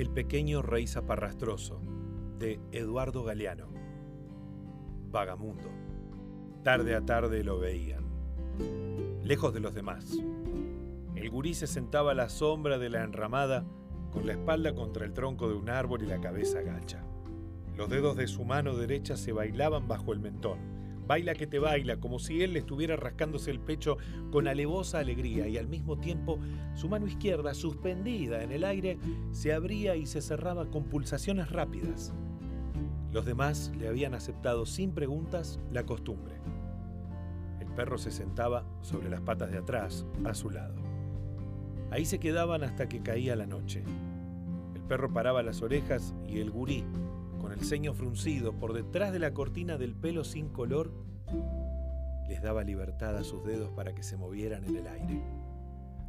El pequeño rey zaparrastroso de Eduardo Galeano. Vagamundo. Tarde a tarde lo veían. Lejos de los demás. El gurí se sentaba a la sombra de la enramada con la espalda contra el tronco de un árbol y la cabeza gacha. Los dedos de su mano derecha se bailaban bajo el mentón baila que te baila, como si él le estuviera rascándose el pecho con alevosa alegría y al mismo tiempo su mano izquierda, suspendida en el aire, se abría y se cerraba con pulsaciones rápidas. Los demás le habían aceptado sin preguntas la costumbre. El perro se sentaba sobre las patas de atrás, a su lado. Ahí se quedaban hasta que caía la noche. El perro paraba las orejas y el gurí, el ceño fruncido por detrás de la cortina del pelo sin color, les daba libertad a sus dedos para que se movieran en el aire.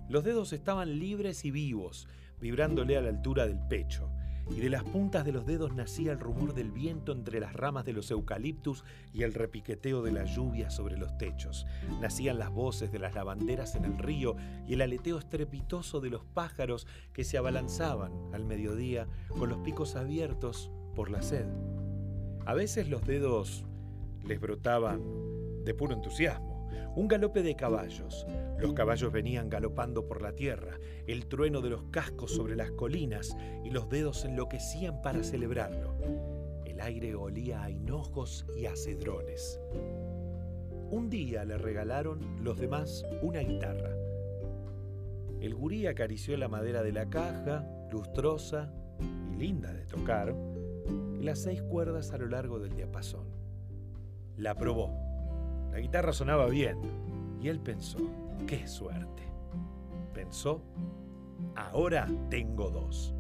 Los dedos estaban libres y vivos, vibrándole a la altura del pecho, y de las puntas de los dedos nacía el rumor del viento entre las ramas de los eucaliptus y el repiqueteo de la lluvia sobre los techos. Nacían las voces de las lavanderas en el río y el aleteo estrepitoso de los pájaros que se abalanzaban al mediodía con los picos abiertos por la sed. A veces los dedos les brotaban de puro entusiasmo. Un galope de caballos. Los caballos venían galopando por la tierra, el trueno de los cascos sobre las colinas y los dedos enloquecían para celebrarlo. El aire olía a hinojos y a cedrones. Un día le regalaron los demás una guitarra. El gurí acarició la madera de la caja, lustrosa y linda de tocar, las seis cuerdas a lo largo del diapasón. La probó. La guitarra sonaba bien y él pensó, qué suerte. Pensó, ahora tengo dos.